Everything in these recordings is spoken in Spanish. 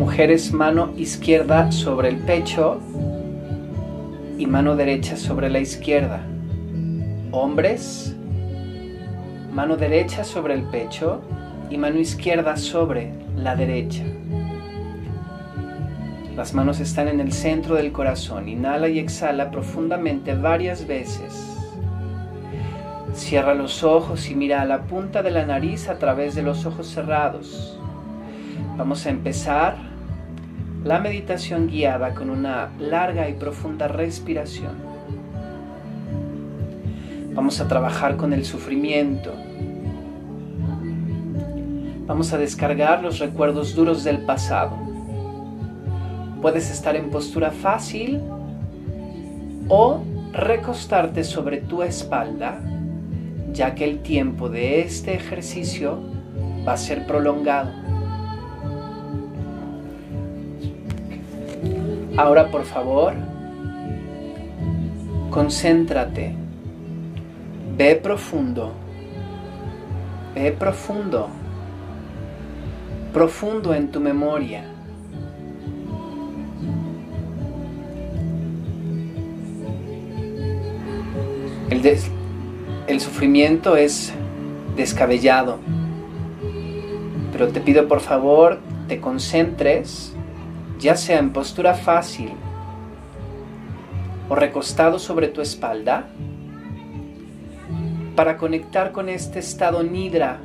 Mujeres, mano izquierda sobre el pecho y mano derecha sobre la izquierda. Hombres, mano derecha sobre el pecho y mano izquierda sobre la derecha. Las manos están en el centro del corazón. Inhala y exhala profundamente varias veces. Cierra los ojos y mira a la punta de la nariz a través de los ojos cerrados. Vamos a empezar la meditación guiada con una larga y profunda respiración. Vamos a trabajar con el sufrimiento. Vamos a descargar los recuerdos duros del pasado. Puedes estar en postura fácil o recostarte sobre tu espalda, ya que el tiempo de este ejercicio va a ser prolongado. Ahora por favor, concéntrate. Ve profundo. Ve profundo. Profundo en tu memoria. El, el sufrimiento es descabellado. Pero te pido por favor, te concentres ya sea en postura fácil o recostado sobre tu espalda, para conectar con este estado nidra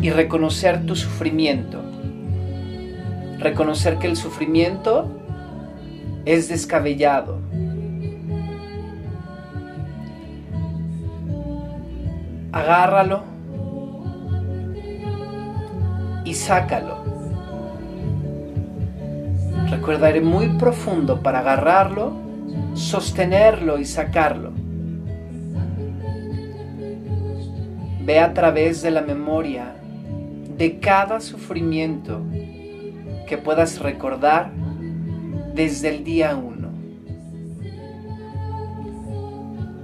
y reconocer tu sufrimiento. Reconocer que el sufrimiento es descabellado. Agárralo y sácalo. Recuerda, ir muy profundo para agarrarlo, sostenerlo y sacarlo. Ve a través de la memoria de cada sufrimiento que puedas recordar desde el día uno.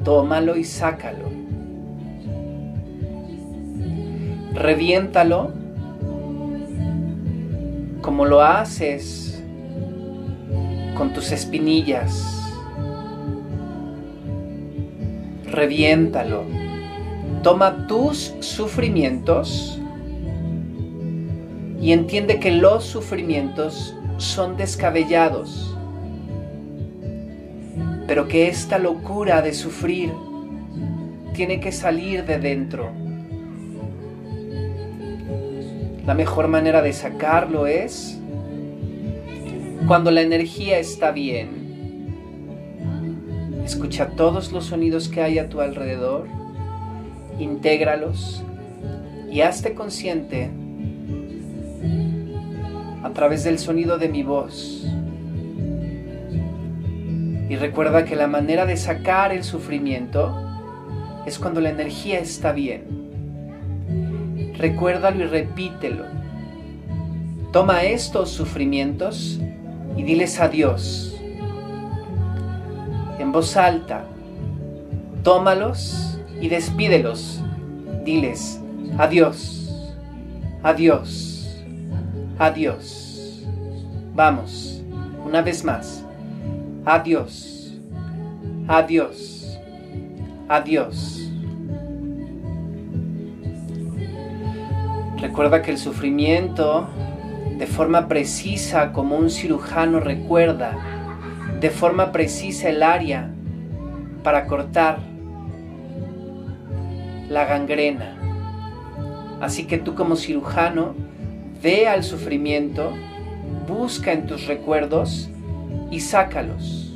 Tómalo y sácalo. Reviéntalo como lo haces con tus espinillas. Reviéntalo. Toma tus sufrimientos y entiende que los sufrimientos son descabellados, pero que esta locura de sufrir tiene que salir de dentro. La mejor manera de sacarlo es cuando la energía está bien, escucha todos los sonidos que hay a tu alrededor, intégralos y hazte consciente a través del sonido de mi voz. Y recuerda que la manera de sacar el sufrimiento es cuando la energía está bien. Recuérdalo y repítelo. Toma estos sufrimientos y diles adiós. En voz alta, tómalos y despídelos. Diles adiós, adiós, adiós. Vamos, una vez más. Adiós, adiós, adiós. Recuerda que el sufrimiento de forma precisa como un cirujano recuerda, de forma precisa el área para cortar la gangrena. Así que tú como cirujano, ve al sufrimiento, busca en tus recuerdos y sácalos.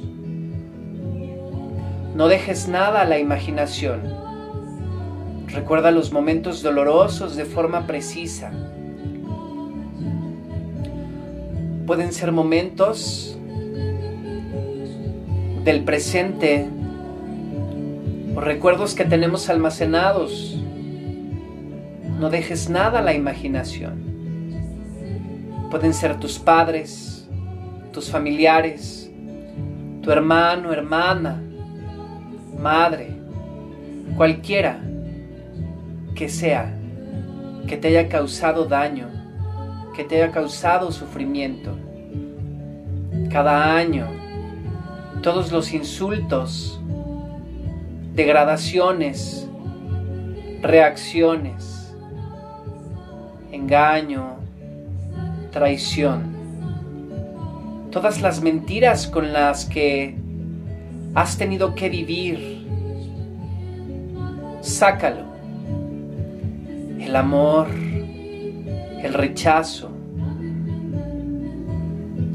No dejes nada a la imaginación. Recuerda los momentos dolorosos de forma precisa pueden ser momentos del presente o recuerdos que tenemos almacenados. No dejes nada a la imaginación. Pueden ser tus padres, tus familiares, tu hermano, hermana, madre, cualquiera que sea que te haya causado daño que te haya causado sufrimiento. Cada año, todos los insultos, degradaciones, reacciones, engaño, traición, todas las mentiras con las que has tenido que vivir, sácalo. El amor, el rechazo,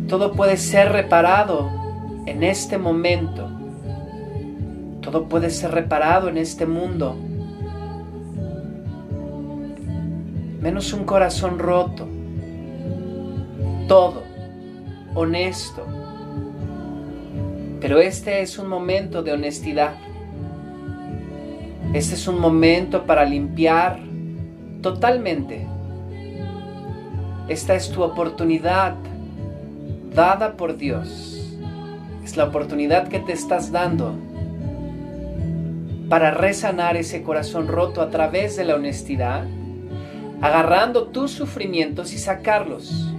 todo puede ser reparado en este momento. Todo puede ser reparado en este mundo. Menos un corazón roto. Todo honesto. Pero este es un momento de honestidad. Este es un momento para limpiar totalmente. Esta es tu oportunidad dada por Dios. Es la oportunidad que te estás dando para resanar ese corazón roto a través de la honestidad, agarrando tus sufrimientos y sacarlos.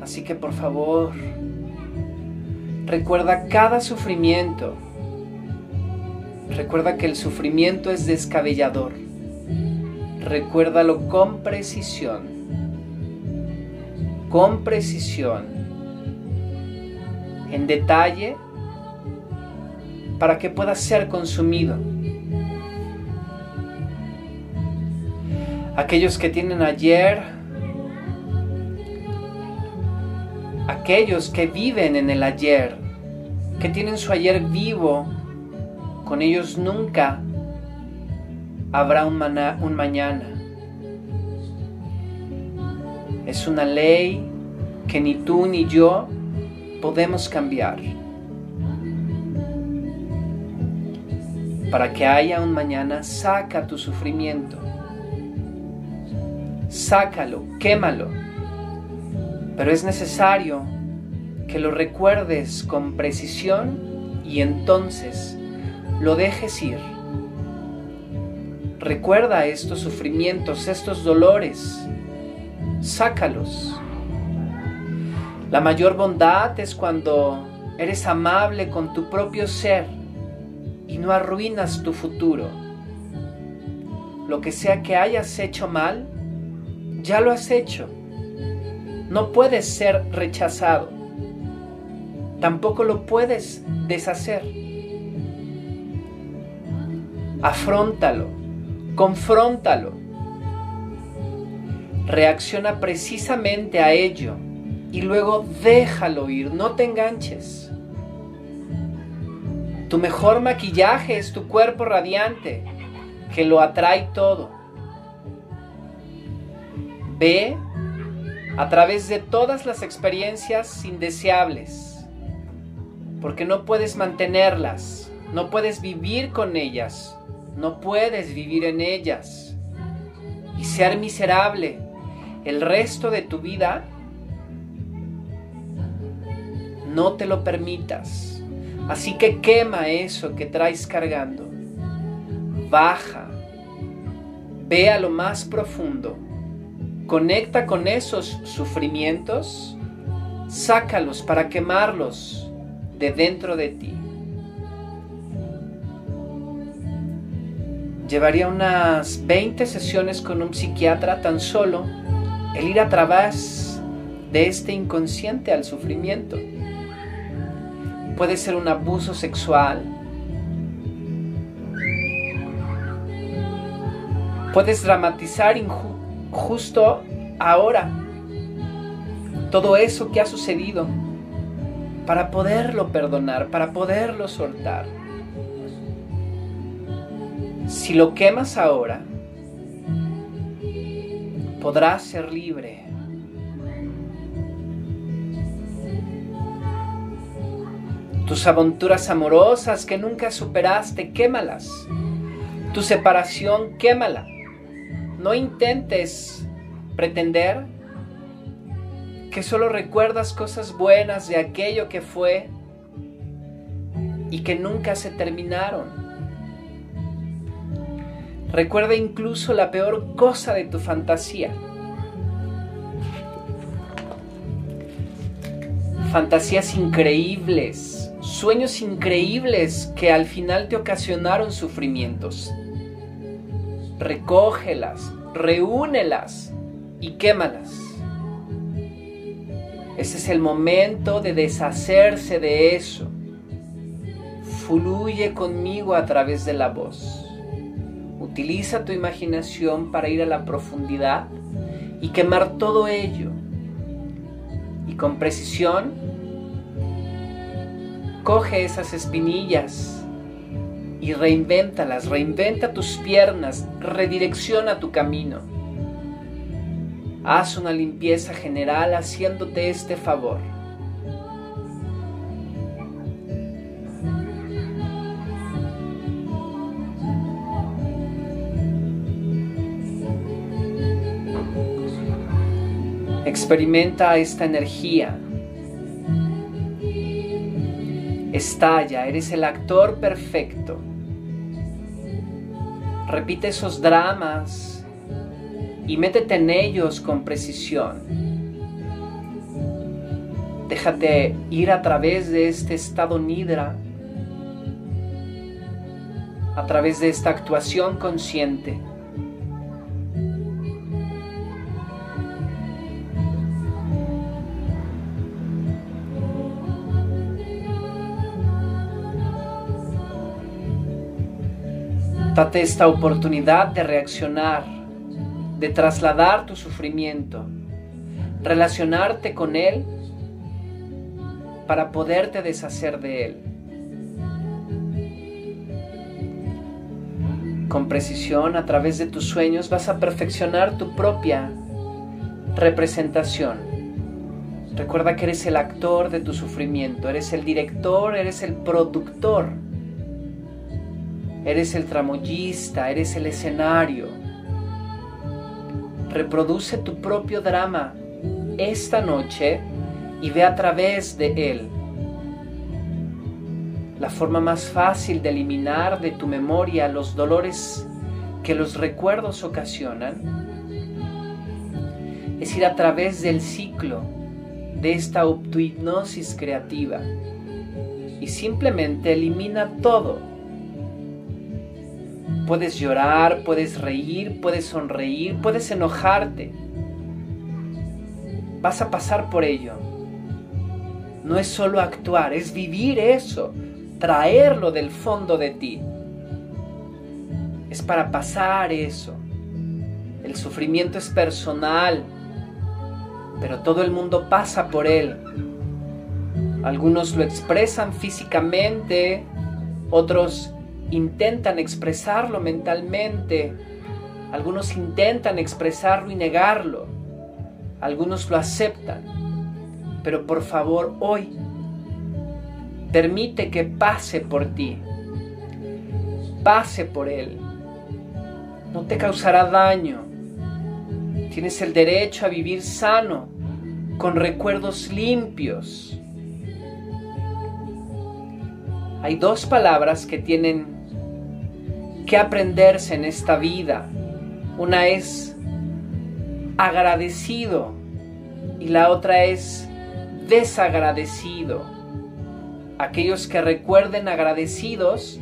Así que por favor, recuerda cada sufrimiento. Recuerda que el sufrimiento es descabellador. Recuérdalo con precisión. Con precisión. En detalle para que pueda ser consumido. Aquellos que tienen ayer aquellos que viven en el ayer, que tienen su ayer vivo, con ellos nunca habrá un, un mañana. Es una ley que ni tú ni yo podemos cambiar. Para que haya un mañana, saca tu sufrimiento. Sácalo, quémalo pero es necesario que lo recuerdes con precisión y entonces lo dejes ir. Recuerda estos sufrimientos, estos dolores, sácalos. La mayor bondad es cuando eres amable con tu propio ser y no arruinas tu futuro. Lo que sea que hayas hecho mal, ya lo has hecho no puedes ser rechazado. Tampoco lo puedes deshacer. Afróntalo, confróntalo. Reacciona precisamente a ello y luego déjalo ir, no te enganches. Tu mejor maquillaje es tu cuerpo radiante, que lo atrae todo. Ve a través de todas las experiencias indeseables, porque no puedes mantenerlas, no puedes vivir con ellas, no puedes vivir en ellas y ser miserable el resto de tu vida, no te lo permitas. Así que quema eso que traes cargando. Baja. Ve a lo más profundo Conecta con esos sufrimientos, sácalos para quemarlos de dentro de ti. Llevaría unas 20 sesiones con un psiquiatra tan solo el ir a través de este inconsciente al sufrimiento. Puede ser un abuso sexual. Puedes dramatizar justo ahora todo eso que ha sucedido para poderlo perdonar, para poderlo soltar. Si lo quemas ahora, podrás ser libre. Tus aventuras amorosas que nunca superaste, quémalas. Tu separación, quémala. No intentes pretender que solo recuerdas cosas buenas de aquello que fue y que nunca se terminaron. Recuerda incluso la peor cosa de tu fantasía. Fantasías increíbles, sueños increíbles que al final te ocasionaron sufrimientos. Recógelas, reúnelas y quémalas. Ese es el momento de deshacerse de eso. Fluye conmigo a través de la voz. Utiliza tu imaginación para ir a la profundidad y quemar todo ello. Y con precisión, coge esas espinillas y reinvéntalas, reinventa tus piernas, redirecciona tu camino. Haz una limpieza general haciéndote este favor. Experimenta esta energía. Estalla, eres el actor perfecto. Repite esos dramas y métete en ellos con precisión. Déjate ir a través de este estado nidra, a través de esta actuación consciente. Date esta oportunidad de reaccionar de trasladar tu sufrimiento, relacionarte con Él para poderte deshacer de Él. Con precisión, a través de tus sueños, vas a perfeccionar tu propia representación. Recuerda que eres el actor de tu sufrimiento, eres el director, eres el productor, eres el tramoyista, eres el escenario reproduce tu propio drama esta noche y ve a través de él. La forma más fácil de eliminar de tu memoria los dolores que los recuerdos ocasionan es ir a través del ciclo de esta autohipnosis creativa y simplemente elimina todo Puedes llorar, puedes reír, puedes sonreír, puedes enojarte. Vas a pasar por ello. No es solo actuar, es vivir eso, traerlo del fondo de ti. Es para pasar eso. El sufrimiento es personal, pero todo el mundo pasa por él. Algunos lo expresan físicamente, otros intentan expresarlo mentalmente, algunos intentan expresarlo y negarlo, algunos lo aceptan, pero por favor hoy permite que pase por ti, pase por él, no te causará daño, tienes el derecho a vivir sano, con recuerdos limpios. Hay dos palabras que tienen que aprenderse en esta vida. Una es agradecido y la otra es desagradecido. Aquellos que recuerden agradecidos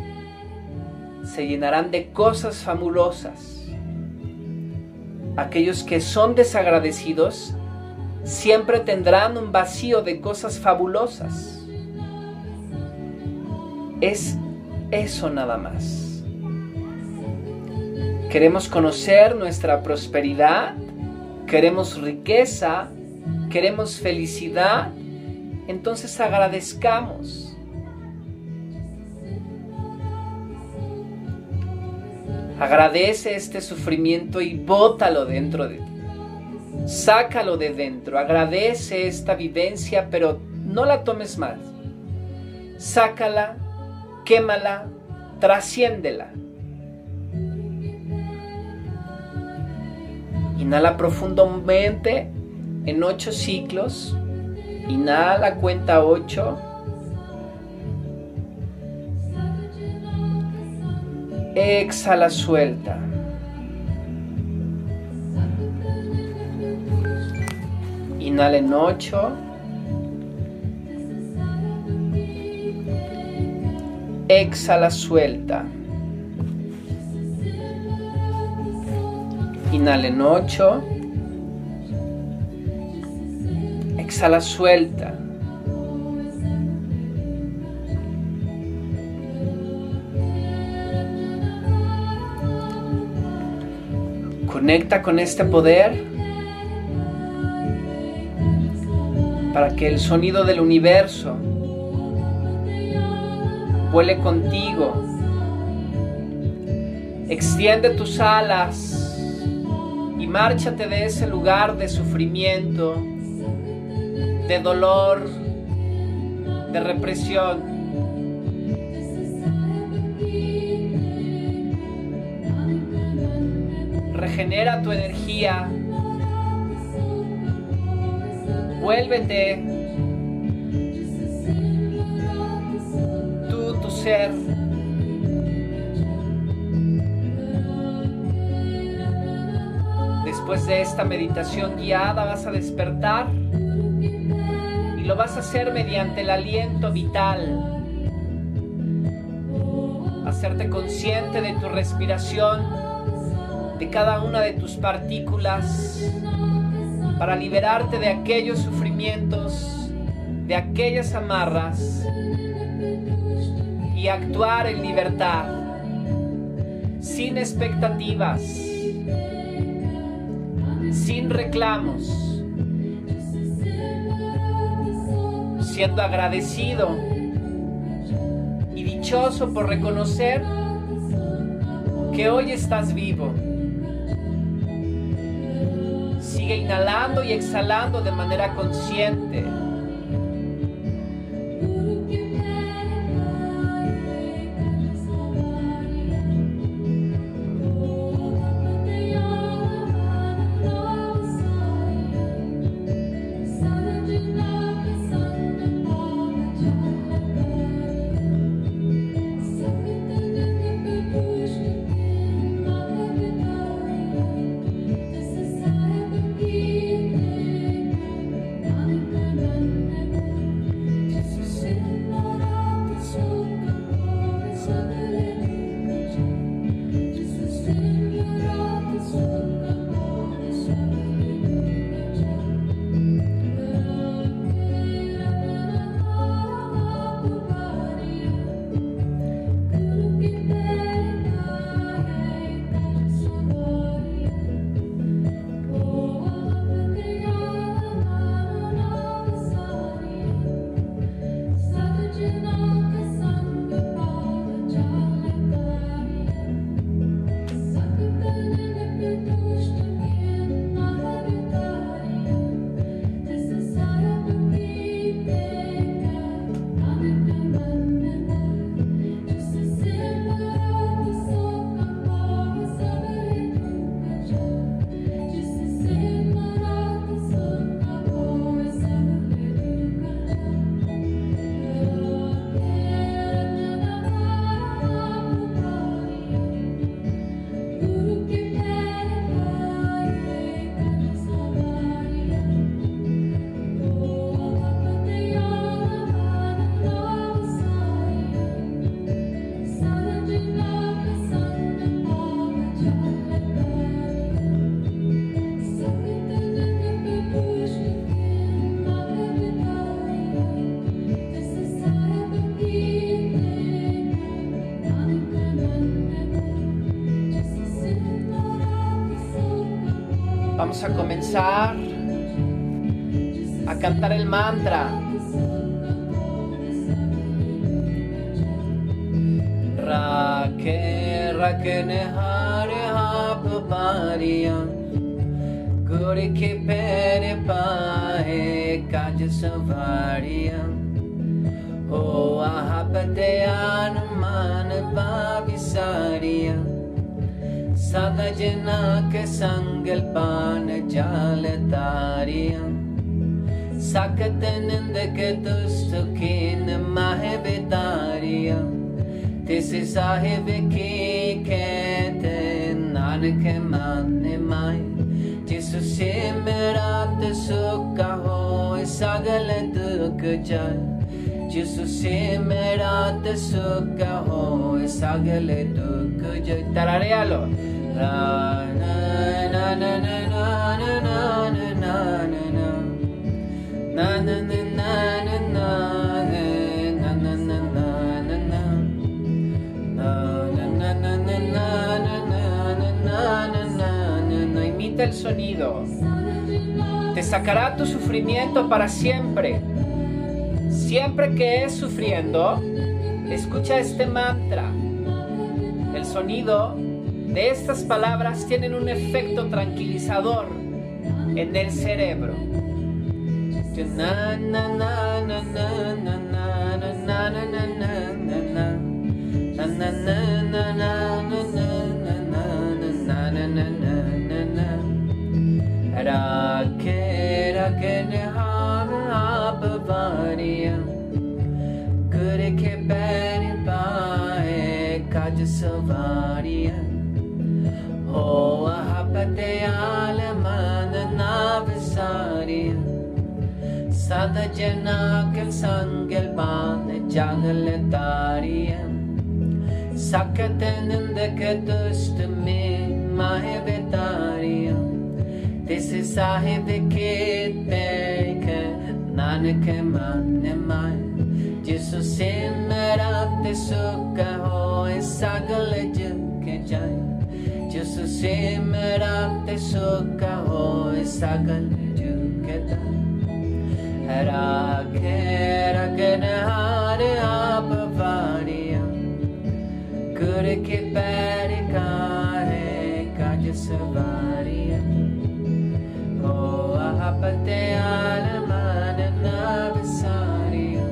se llenarán de cosas fabulosas. Aquellos que son desagradecidos siempre tendrán un vacío de cosas fabulosas. Es eso nada más. Queremos conocer nuestra prosperidad, queremos riqueza, queremos felicidad, entonces agradezcamos. Agradece este sufrimiento y bótalo dentro de ti. Sácalo de dentro. Agradece esta vivencia, pero no la tomes mal. Sácala, quémala, trasciéndela. Inhala profundamente en 8 ciclos. Inhala, cuenta 8. Exhala, suelta. Inhala en 8. Exhala, suelta. Inhala en 8. Exhala, suelta. Conecta con este poder para que el sonido del universo vuele contigo. Extiende tus alas márchate de ese lugar de sufrimiento, de dolor, de represión. Regenera tu energía. Vuélvete. Tú, tu ser. Después de esta meditación guiada vas a despertar y lo vas a hacer mediante el aliento vital. Hacerte consciente de tu respiración, de cada una de tus partículas, para liberarte de aquellos sufrimientos, de aquellas amarras y actuar en libertad, sin expectativas, sin reclamos, siendo agradecido y dichoso por reconocer que hoy estás vivo. Sigue inhalando y exhalando de manera consciente. vamos a comenzar a cantar el mantra. Rake, rake ne hare hapariya Gure ke pere pahe kaj savariya. O ahapate anuman babisariya Sadajana ke sang جل تاریاسے میرات ساگل دکھ جیسو سیم رات سوکا ہو ساگل دکھ جو تارے آلو رو Imita el sonido. Te sacará tu sufrimiento para siempre. Siempre que es sufriendo, escucha este mantra. El sonido estas palabras tienen un efecto tranquilizador en el cerebro. ماہ تار نان کان جسک ہو سگ آپ گر کے پیر سواری ہو آپ تیار مان نا ساریا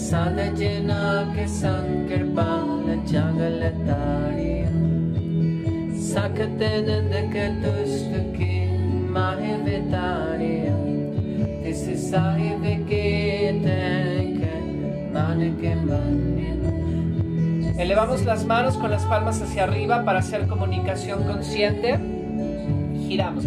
سنج ناک Elevamos las manos con las palmas hacia arriba para hacer comunicación consciente. Giramos.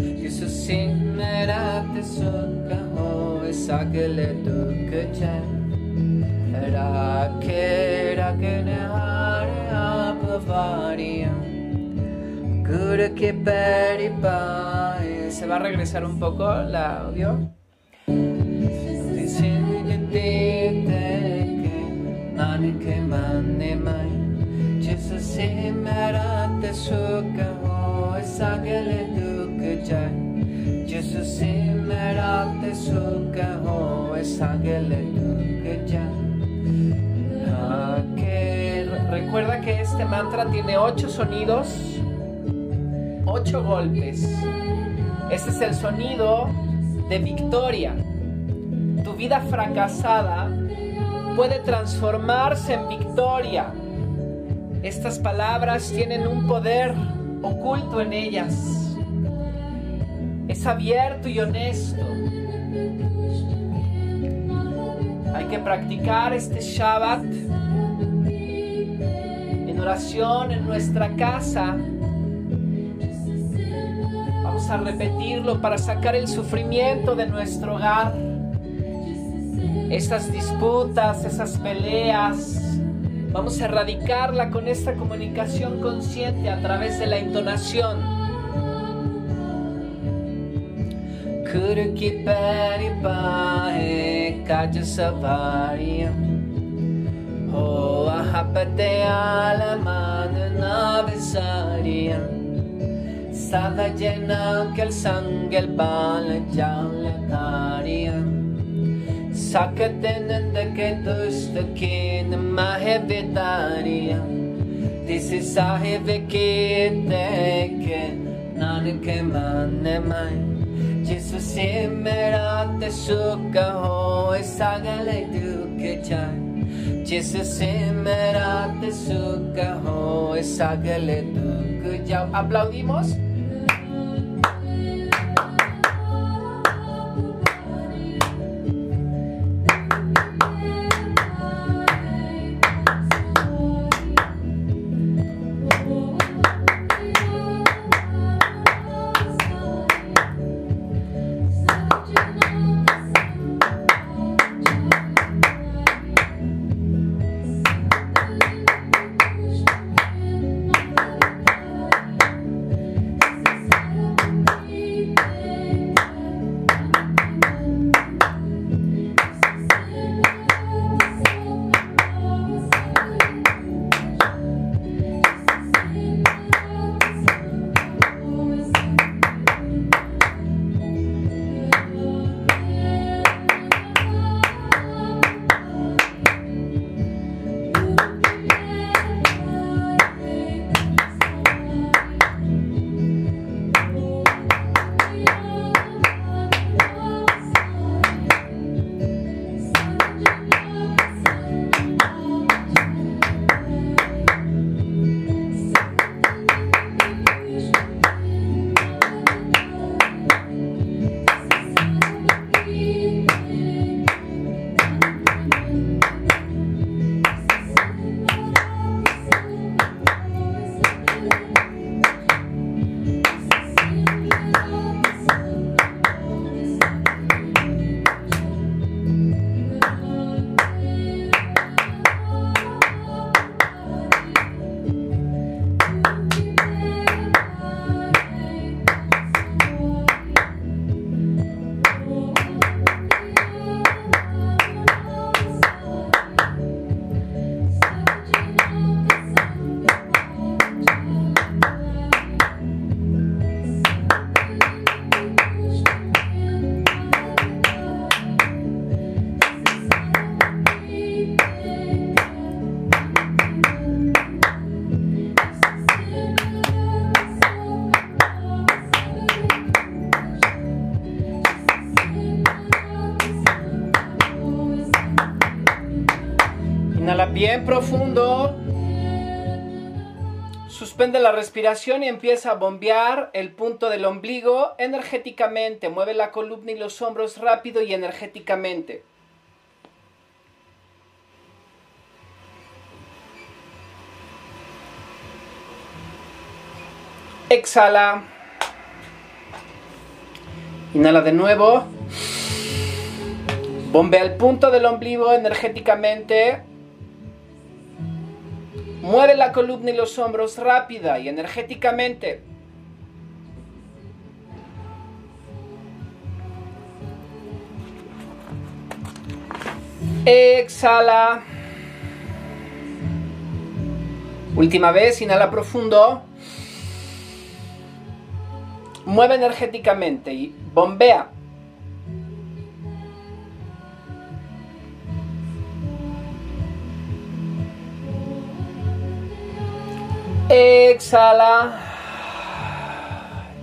Se va a regresar un poco la audio. Recuerda que este mantra tiene ocho sonidos ocho golpes. Este es el sonido de victoria. Tu vida fracasada puede transformarse en victoria. Estas palabras tienen un poder oculto en ellas. Es abierto y honesto. Hay que practicar este Shabbat en oración en nuestra casa a repetirlo para sacar el sufrimiento de nuestro hogar. Esas disputas, esas peleas, vamos a erradicarla con esta comunicación consciente a través de la entonación. calzada llena que el sangre balancalantaria Sakatendendeki tustakin mahevitaria Disi sahiviki teke nanike manemai Jisu simerate suka hoi sagale duke chai Jisu simerate suka hoi sagale duke chai Aplaudimos. Inhala bien profundo. Suspende la respiración y empieza a bombear el punto del ombligo energéticamente. Mueve la columna y los hombros rápido y energéticamente. Exhala. Inhala de nuevo. Bombea el punto del ombligo energéticamente. Mueve la columna y los hombros rápida y energéticamente. Exhala. Última vez, inhala profundo. Mueve energéticamente y bombea. Exhala.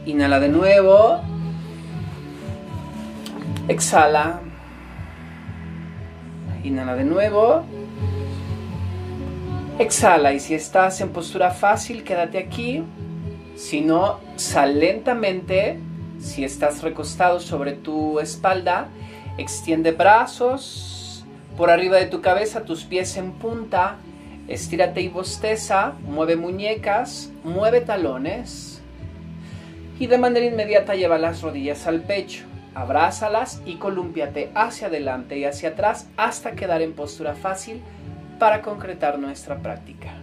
Inhala de nuevo. Exhala. Inhala de nuevo. Exhala y si estás en postura fácil, quédate aquí. Si no, sal lentamente. Si estás recostado sobre tu espalda, extiende brazos por arriba de tu cabeza, tus pies en punta. Estírate y bosteza, mueve muñecas, mueve talones y de manera inmediata lleva las rodillas al pecho. Abrázalas y colúmpiate hacia adelante y hacia atrás hasta quedar en postura fácil para concretar nuestra práctica.